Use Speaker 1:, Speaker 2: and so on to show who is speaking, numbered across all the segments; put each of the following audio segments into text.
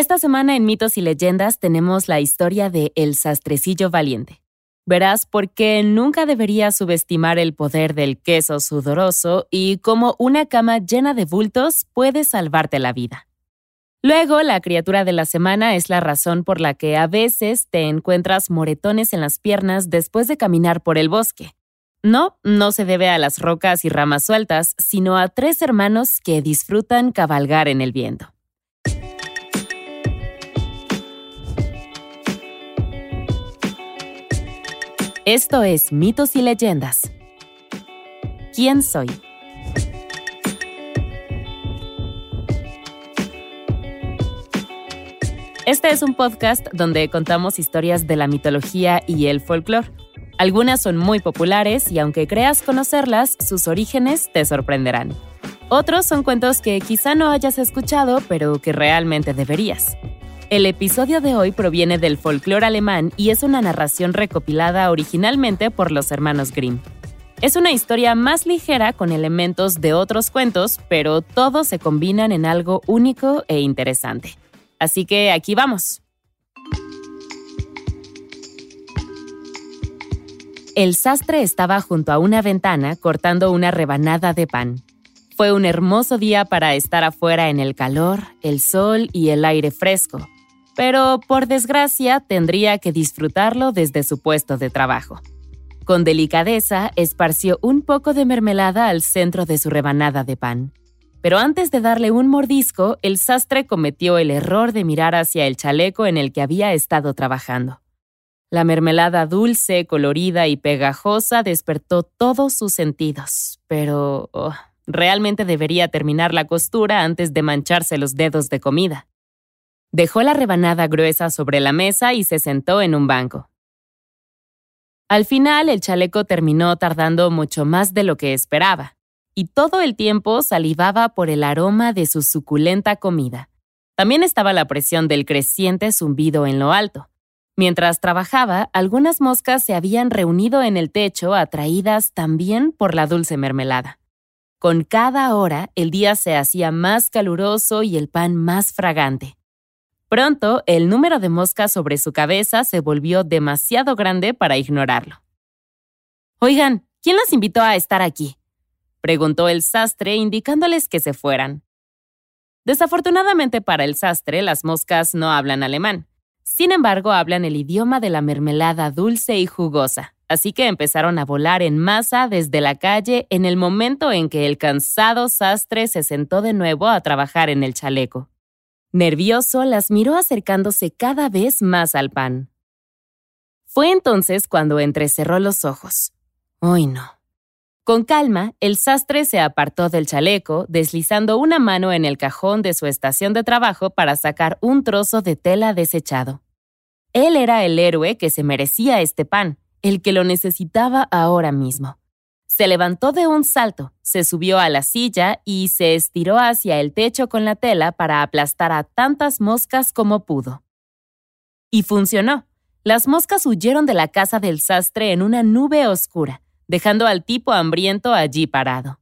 Speaker 1: Esta semana en Mitos y Leyendas tenemos la historia de El Sastrecillo Valiente. Verás por qué nunca deberías subestimar el poder del queso sudoroso y cómo una cama llena de bultos puede salvarte la vida. Luego, la criatura de la semana es la razón por la que a veces te encuentras moretones en las piernas después de caminar por el bosque. No, no se debe a las rocas y ramas sueltas, sino a tres hermanos que disfrutan cabalgar en el viento. Esto es Mitos y Leyendas. ¿Quién soy? Este es un podcast donde contamos historias de la mitología y el folclore. Algunas son muy populares y aunque creas conocerlas, sus orígenes te sorprenderán. Otros son cuentos que quizá no hayas escuchado, pero que realmente deberías. El episodio de hoy proviene del folclore alemán y es una narración recopilada originalmente por los hermanos Grimm. Es una historia más ligera con elementos de otros cuentos, pero todos se combinan en algo único e interesante. Así que aquí vamos. El sastre estaba junto a una ventana cortando una rebanada de pan. Fue un hermoso día para estar afuera en el calor, el sol y el aire fresco, pero por desgracia tendría que disfrutarlo desde su puesto de trabajo. Con delicadeza esparció un poco de mermelada al centro de su rebanada de pan. Pero antes de darle un mordisco, el sastre cometió el error de mirar hacia el chaleco en el que había estado trabajando. La mermelada dulce, colorida y pegajosa despertó todos sus sentidos, pero oh, realmente debería terminar la costura antes de mancharse los dedos de comida. Dejó la rebanada gruesa sobre la mesa y se sentó en un banco. Al final, el chaleco terminó tardando mucho más de lo que esperaba y todo el tiempo salivaba por el aroma de su suculenta comida. También estaba la presión del creciente zumbido en lo alto. Mientras trabajaba, algunas moscas se habían reunido en el techo atraídas también por la dulce mermelada. Con cada hora, el día se hacía más caluroso y el pan más fragante. Pronto, el número de moscas sobre su cabeza se volvió demasiado grande para ignorarlo. Oigan, ¿quién los invitó a estar aquí? preguntó el sastre indicándoles que se fueran. Desafortunadamente para el sastre, las moscas no hablan alemán. Sin embargo, hablan el idioma de la mermelada dulce y jugosa, así que empezaron a volar en masa desde la calle en el momento en que el cansado sastre se sentó de nuevo a trabajar en el chaleco. Nervioso, las miró acercándose cada vez más al pan. Fue entonces cuando entrecerró los ojos. ¡Ay no! Con calma, el sastre se apartó del chaleco, deslizando una mano en el cajón de su estación de trabajo para sacar un trozo de tela desechado. Él era el héroe que se merecía este pan, el que lo necesitaba ahora mismo. Se levantó de un salto, se subió a la silla y se estiró hacia el techo con la tela para aplastar a tantas moscas como pudo. Y funcionó. Las moscas huyeron de la casa del sastre en una nube oscura, dejando al tipo hambriento allí parado.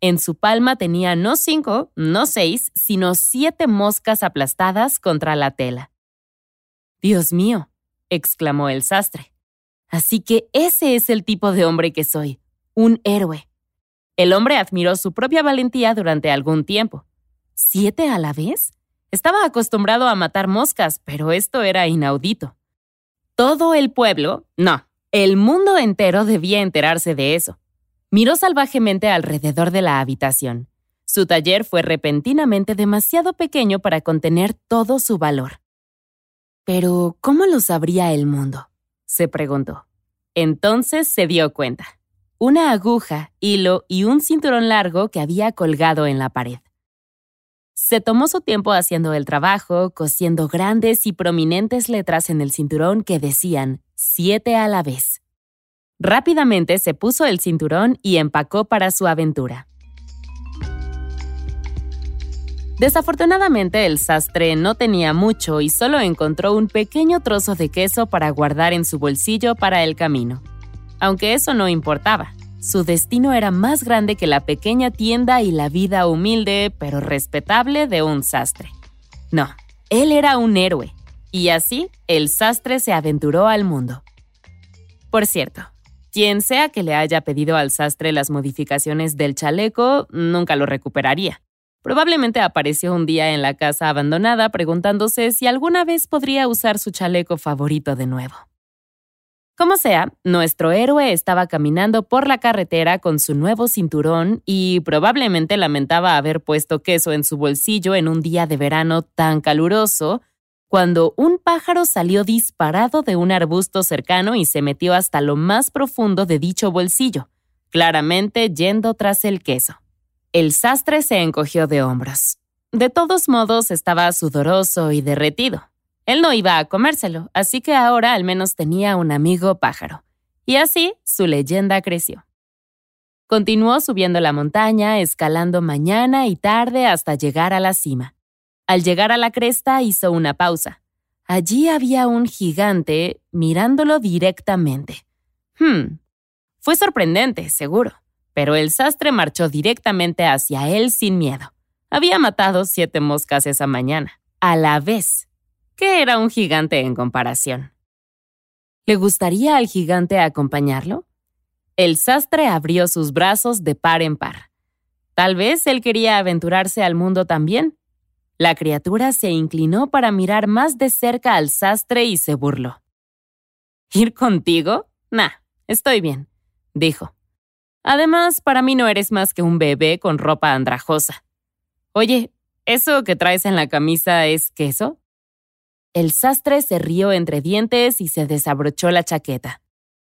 Speaker 1: En su palma tenía no cinco, no seis, sino siete moscas aplastadas contra la tela. Dios mío, exclamó el sastre. Así que ese es el tipo de hombre que soy, un héroe. El hombre admiró su propia valentía durante algún tiempo. ¿Siete a la vez? Estaba acostumbrado a matar moscas, pero esto era inaudito. Todo el pueblo, no, el mundo entero debía enterarse de eso. Miró salvajemente alrededor de la habitación. Su taller fue repentinamente demasiado pequeño para contener todo su valor. Pero, ¿cómo lo sabría el mundo? se preguntó. Entonces se dio cuenta. Una aguja, hilo y un cinturón largo que había colgado en la pared. Se tomó su tiempo haciendo el trabajo, cosiendo grandes y prominentes letras en el cinturón que decían siete a la vez. Rápidamente se puso el cinturón y empacó para su aventura. Desafortunadamente el sastre no tenía mucho y solo encontró un pequeño trozo de queso para guardar en su bolsillo para el camino. Aunque eso no importaba, su destino era más grande que la pequeña tienda y la vida humilde pero respetable de un sastre. No, Él era un héroe, y así el sastre se aventuró al mundo. Por cierto, quien sea que le haya pedido al sastre las modificaciones del chaleco, nunca lo recuperaría. Probablemente apareció un día en la casa abandonada preguntándose si alguna vez podría usar su chaleco favorito de nuevo. Como sea, nuestro héroe estaba caminando por la carretera con su nuevo cinturón y probablemente lamentaba haber puesto queso en su bolsillo en un día de verano tan caluroso, cuando un pájaro salió disparado de un arbusto cercano y se metió hasta lo más profundo de dicho bolsillo, claramente yendo tras el queso. El sastre se encogió de hombros. De todos modos, estaba sudoroso y derretido. Él no iba a comérselo, así que ahora al menos tenía un amigo pájaro. Y así su leyenda creció. Continuó subiendo la montaña, escalando mañana y tarde hasta llegar a la cima. Al llegar a la cresta hizo una pausa. Allí había un gigante mirándolo directamente. Hmm. Fue sorprendente, seguro, pero el sastre marchó directamente hacia él sin miedo. Había matado siete moscas esa mañana, a la vez, que era un gigante en comparación. ¿Le gustaría al gigante acompañarlo? El sastre abrió sus brazos de par en par. Tal vez él quería aventurarse al mundo también. La criatura se inclinó para mirar más de cerca al sastre y se burló. ¿Ir contigo? Nah, estoy bien, dijo. Además, para mí no eres más que un bebé con ropa andrajosa. Oye, ¿eso que traes en la camisa es queso? El sastre se rió entre dientes y se desabrochó la chaqueta.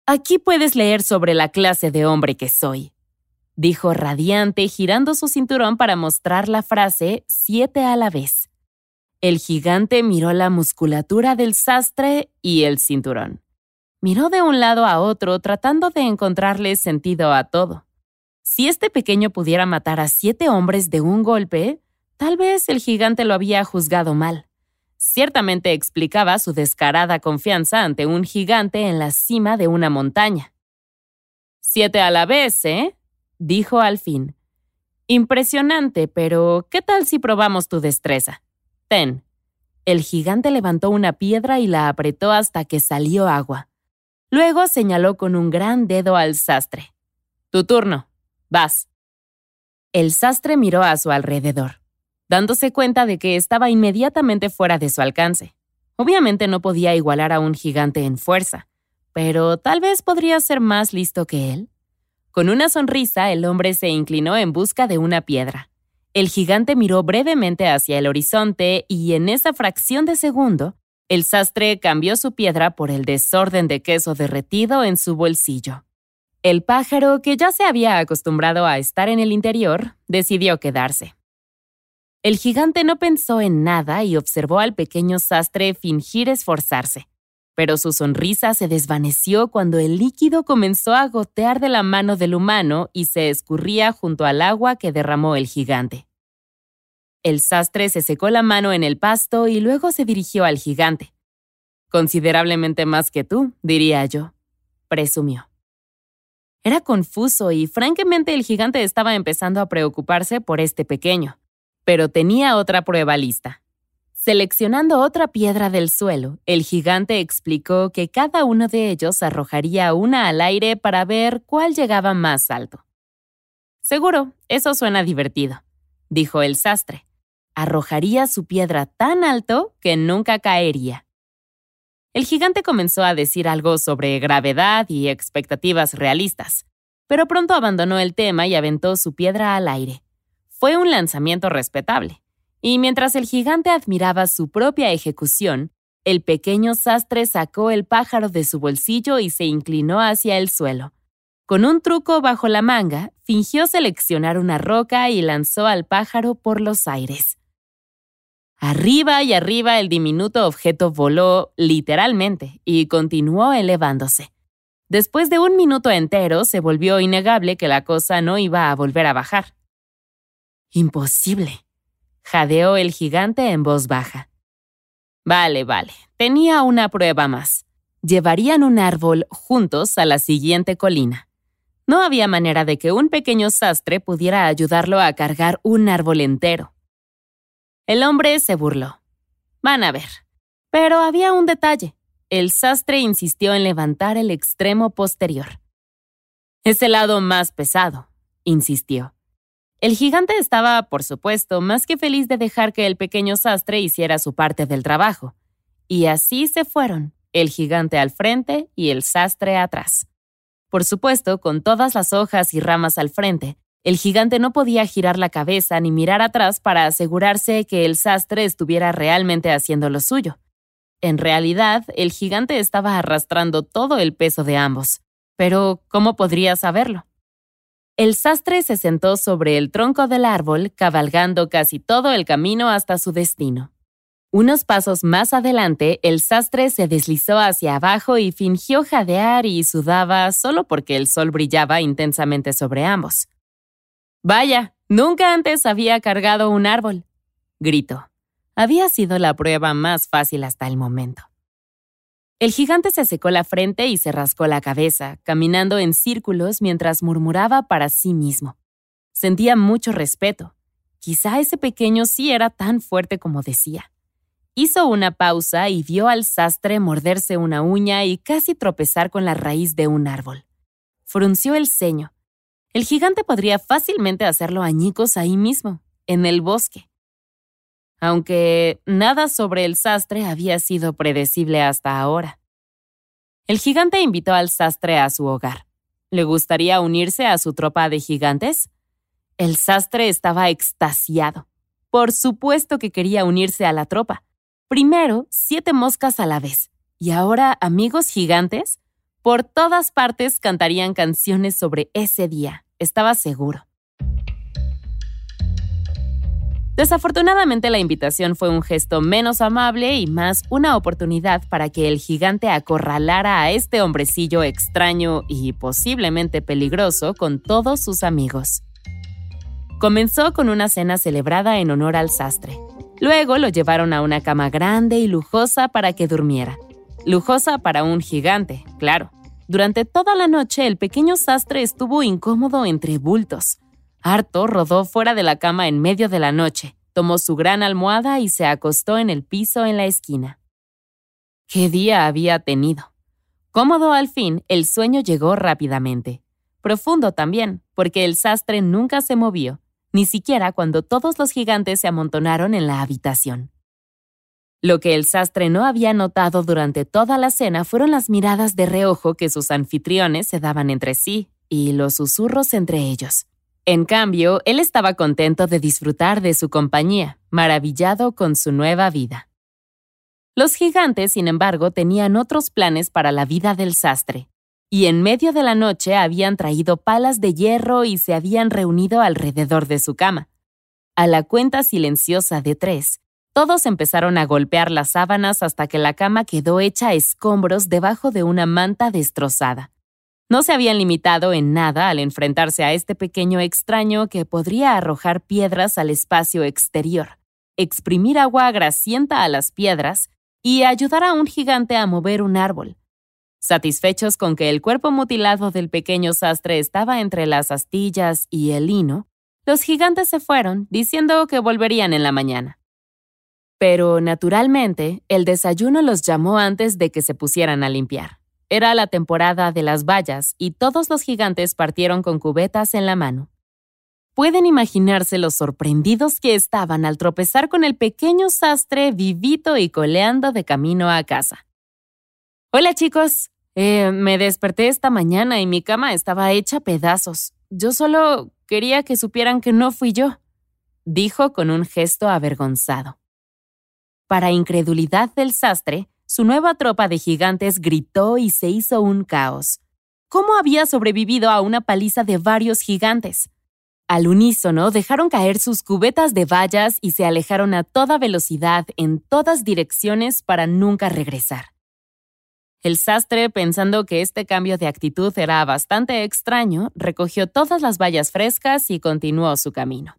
Speaker 1: Aquí puedes leer sobre la clase de hombre que soy, dijo radiante, girando su cinturón para mostrar la frase siete a la vez. El gigante miró la musculatura del sastre y el cinturón. Miró de un lado a otro tratando de encontrarle sentido a todo. Si este pequeño pudiera matar a siete hombres de un golpe, tal vez el gigante lo había juzgado mal ciertamente explicaba su descarada confianza ante un gigante en la cima de una montaña. Siete a la vez, ¿eh? dijo al fin. Impresionante, pero ¿qué tal si probamos tu destreza? Ten. El gigante levantó una piedra y la apretó hasta que salió agua. Luego señaló con un gran dedo al sastre. Tu turno. Vas. El sastre miró a su alrededor dándose cuenta de que estaba inmediatamente fuera de su alcance. Obviamente no podía igualar a un gigante en fuerza, pero tal vez podría ser más listo que él. Con una sonrisa, el hombre se inclinó en busca de una piedra. El gigante miró brevemente hacia el horizonte y en esa fracción de segundo, el sastre cambió su piedra por el desorden de queso derretido en su bolsillo. El pájaro, que ya se había acostumbrado a estar en el interior, decidió quedarse. El gigante no pensó en nada y observó al pequeño sastre fingir esforzarse. Pero su sonrisa se desvaneció cuando el líquido comenzó a gotear de la mano del humano y se escurría junto al agua que derramó el gigante. El sastre se secó la mano en el pasto y luego se dirigió al gigante. Considerablemente más que tú, diría yo, presumió. Era confuso y francamente el gigante estaba empezando a preocuparse por este pequeño pero tenía otra prueba lista. Seleccionando otra piedra del suelo, el gigante explicó que cada uno de ellos arrojaría una al aire para ver cuál llegaba más alto. Seguro, eso suena divertido, dijo el sastre. Arrojaría su piedra tan alto que nunca caería. El gigante comenzó a decir algo sobre gravedad y expectativas realistas, pero pronto abandonó el tema y aventó su piedra al aire. Fue un lanzamiento respetable, y mientras el gigante admiraba su propia ejecución, el pequeño sastre sacó el pájaro de su bolsillo y se inclinó hacia el suelo. Con un truco bajo la manga, fingió seleccionar una roca y lanzó al pájaro por los aires. Arriba y arriba el diminuto objeto voló literalmente y continuó elevándose. Después de un minuto entero se volvió innegable que la cosa no iba a volver a bajar. Imposible, jadeó el gigante en voz baja. Vale, vale, tenía una prueba más. Llevarían un árbol juntos a la siguiente colina. No había manera de que un pequeño sastre pudiera ayudarlo a cargar un árbol entero. El hombre se burló. Van a ver. Pero había un detalle. El sastre insistió en levantar el extremo posterior. Es el lado más pesado, insistió. El gigante estaba, por supuesto, más que feliz de dejar que el pequeño sastre hiciera su parte del trabajo. Y así se fueron, el gigante al frente y el sastre atrás. Por supuesto, con todas las hojas y ramas al frente, el gigante no podía girar la cabeza ni mirar atrás para asegurarse que el sastre estuviera realmente haciendo lo suyo. En realidad, el gigante estaba arrastrando todo el peso de ambos. Pero, ¿cómo podría saberlo? El sastre se sentó sobre el tronco del árbol, cabalgando casi todo el camino hasta su destino. Unos pasos más adelante, el sastre se deslizó hacia abajo y fingió jadear y sudaba solo porque el sol brillaba intensamente sobre ambos. Vaya, nunca antes había cargado un árbol, gritó. Había sido la prueba más fácil hasta el momento. El gigante se secó la frente y se rascó la cabeza, caminando en círculos mientras murmuraba para sí mismo. Sentía mucho respeto. Quizá ese pequeño sí era tan fuerte como decía. Hizo una pausa y vio al sastre morderse una uña y casi tropezar con la raíz de un árbol. Frunció el ceño. El gigante podría fácilmente hacerlo añicos ahí mismo, en el bosque. Aunque nada sobre el sastre había sido predecible hasta ahora. El gigante invitó al sastre a su hogar. ¿Le gustaría unirse a su tropa de gigantes? El sastre estaba extasiado. Por supuesto que quería unirse a la tropa. Primero, siete moscas a la vez. Y ahora, amigos gigantes, por todas partes cantarían canciones sobre ese día, estaba seguro. Desafortunadamente la invitación fue un gesto menos amable y más una oportunidad para que el gigante acorralara a este hombrecillo extraño y posiblemente peligroso con todos sus amigos. Comenzó con una cena celebrada en honor al sastre. Luego lo llevaron a una cama grande y lujosa para que durmiera. Lujosa para un gigante, claro. Durante toda la noche el pequeño sastre estuvo incómodo entre bultos. Harto rodó fuera de la cama en medio de la noche, tomó su gran almohada y se acostó en el piso en la esquina. ¿Qué día había tenido? Cómodo al fin, el sueño llegó rápidamente. Profundo también, porque el sastre nunca se movió, ni siquiera cuando todos los gigantes se amontonaron en la habitación. Lo que el sastre no había notado durante toda la cena fueron las miradas de reojo que sus anfitriones se daban entre sí y los susurros entre ellos. En cambio, él estaba contento de disfrutar de su compañía, maravillado con su nueva vida. Los gigantes, sin embargo, tenían otros planes para la vida del sastre y en medio de la noche habían traído palas de hierro y se habían reunido alrededor de su cama. A la cuenta silenciosa de tres, todos empezaron a golpear las sábanas hasta que la cama quedó hecha escombros debajo de una manta destrozada. No se habían limitado en nada al enfrentarse a este pequeño extraño que podría arrojar piedras al espacio exterior, exprimir agua grasienta a las piedras y ayudar a un gigante a mover un árbol. Satisfechos con que el cuerpo mutilado del pequeño sastre estaba entre las astillas y el lino, los gigantes se fueron, diciendo que volverían en la mañana. Pero, naturalmente, el desayuno los llamó antes de que se pusieran a limpiar. Era la temporada de las vallas y todos los gigantes partieron con cubetas en la mano. Pueden imaginarse los sorprendidos que estaban al tropezar con el pequeño sastre vivito y coleando de camino a casa. Hola chicos, eh, me desperté esta mañana y mi cama estaba hecha pedazos. Yo solo quería que supieran que no fui yo, dijo con un gesto avergonzado. Para incredulidad del sastre, su nueva tropa de gigantes gritó y se hizo un caos. ¿Cómo había sobrevivido a una paliza de varios gigantes? Al unísono dejaron caer sus cubetas de vallas y se alejaron a toda velocidad en todas direcciones para nunca regresar. El sastre, pensando que este cambio de actitud era bastante extraño, recogió todas las vallas frescas y continuó su camino.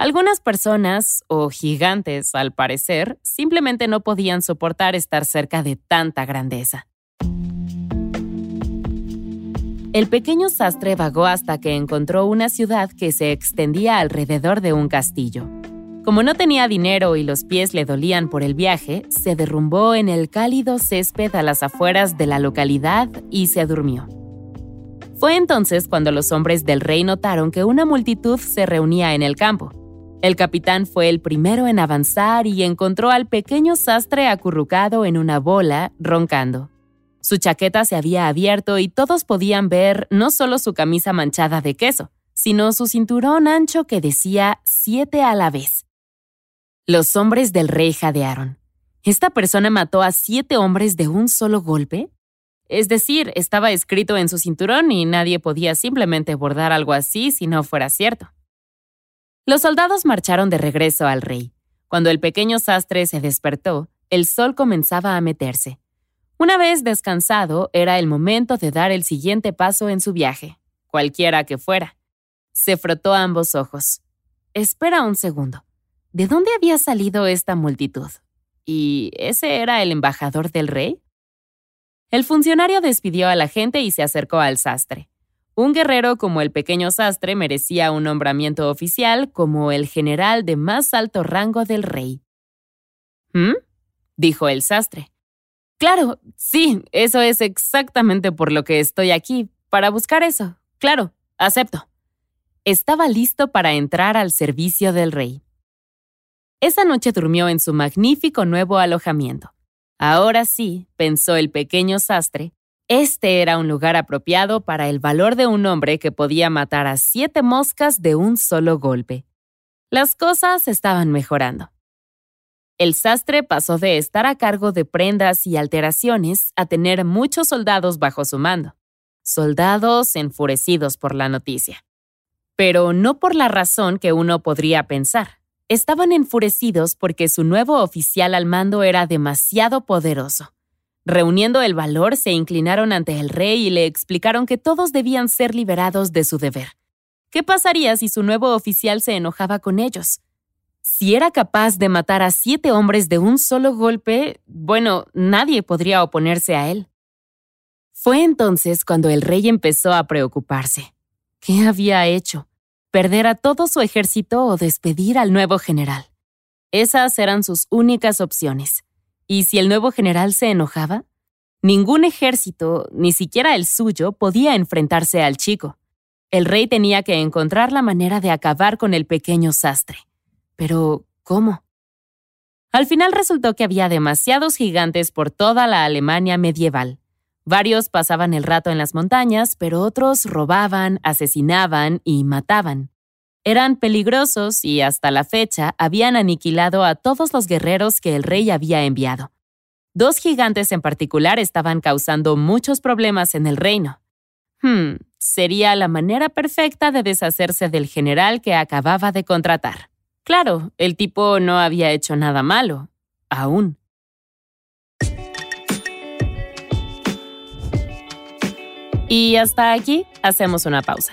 Speaker 1: Algunas personas, o gigantes al parecer, simplemente no podían soportar estar cerca de tanta grandeza. El pequeño sastre vagó hasta que encontró una ciudad que se extendía alrededor de un castillo. Como no tenía dinero y los pies le dolían por el viaje, se derrumbó en el cálido césped a las afueras de la localidad y se durmió. Fue entonces cuando los hombres del rey notaron que una multitud se reunía en el campo. El capitán fue el primero en avanzar y encontró al pequeño sastre acurrucado en una bola, roncando. Su chaqueta se había abierto y todos podían ver no solo su camisa manchada de queso, sino su cinturón ancho que decía siete a la vez. Los hombres del rey jadearon. ¿Esta persona mató a siete hombres de un solo golpe? Es decir, estaba escrito en su cinturón y nadie podía simplemente bordar algo así si no fuera cierto. Los soldados marcharon de regreso al rey. Cuando el pequeño sastre se despertó, el sol comenzaba a meterse. Una vez descansado, era el momento de dar el siguiente paso en su viaje, cualquiera que fuera. Se frotó ambos ojos. Espera un segundo. ¿De dónde había salido esta multitud? ¿Y ese era el embajador del rey? El funcionario despidió a la gente y se acercó al sastre. Un guerrero como el pequeño sastre merecía un nombramiento oficial como el general de más alto rango del rey. ¿Mm? dijo el sastre. Claro, sí, eso es exactamente por lo que estoy aquí, para buscar eso. Claro, acepto. Estaba listo para entrar al servicio del rey. Esa noche durmió en su magnífico nuevo alojamiento. Ahora sí, pensó el pequeño sastre, este era un lugar apropiado para el valor de un hombre que podía matar a siete moscas de un solo golpe. Las cosas estaban mejorando. El sastre pasó de estar a cargo de prendas y alteraciones a tener muchos soldados bajo su mando. Soldados enfurecidos por la noticia. Pero no por la razón que uno podría pensar. Estaban enfurecidos porque su nuevo oficial al mando era demasiado poderoso. Reuniendo el valor, se inclinaron ante el rey y le explicaron que todos debían ser liberados de su deber. ¿Qué pasaría si su nuevo oficial se enojaba con ellos? Si era capaz de matar a siete hombres de un solo golpe, bueno, nadie podría oponerse a él. Fue entonces cuando el rey empezó a preocuparse. ¿Qué había hecho? perder a todo su ejército o despedir al nuevo general. Esas eran sus únicas opciones. ¿Y si el nuevo general se enojaba? Ningún ejército, ni siquiera el suyo, podía enfrentarse al chico. El rey tenía que encontrar la manera de acabar con el pequeño sastre. Pero, ¿cómo? Al final resultó que había demasiados gigantes por toda la Alemania medieval. Varios pasaban el rato en las montañas, pero otros robaban, asesinaban y mataban. Eran peligrosos y hasta la fecha habían aniquilado a todos los guerreros que el rey había enviado. Dos gigantes en particular estaban causando muchos problemas en el reino. Hmm, sería la manera perfecta de deshacerse del general que acababa de contratar. Claro, el tipo no había hecho nada malo, aún. Y hasta aquí hacemos una pausa.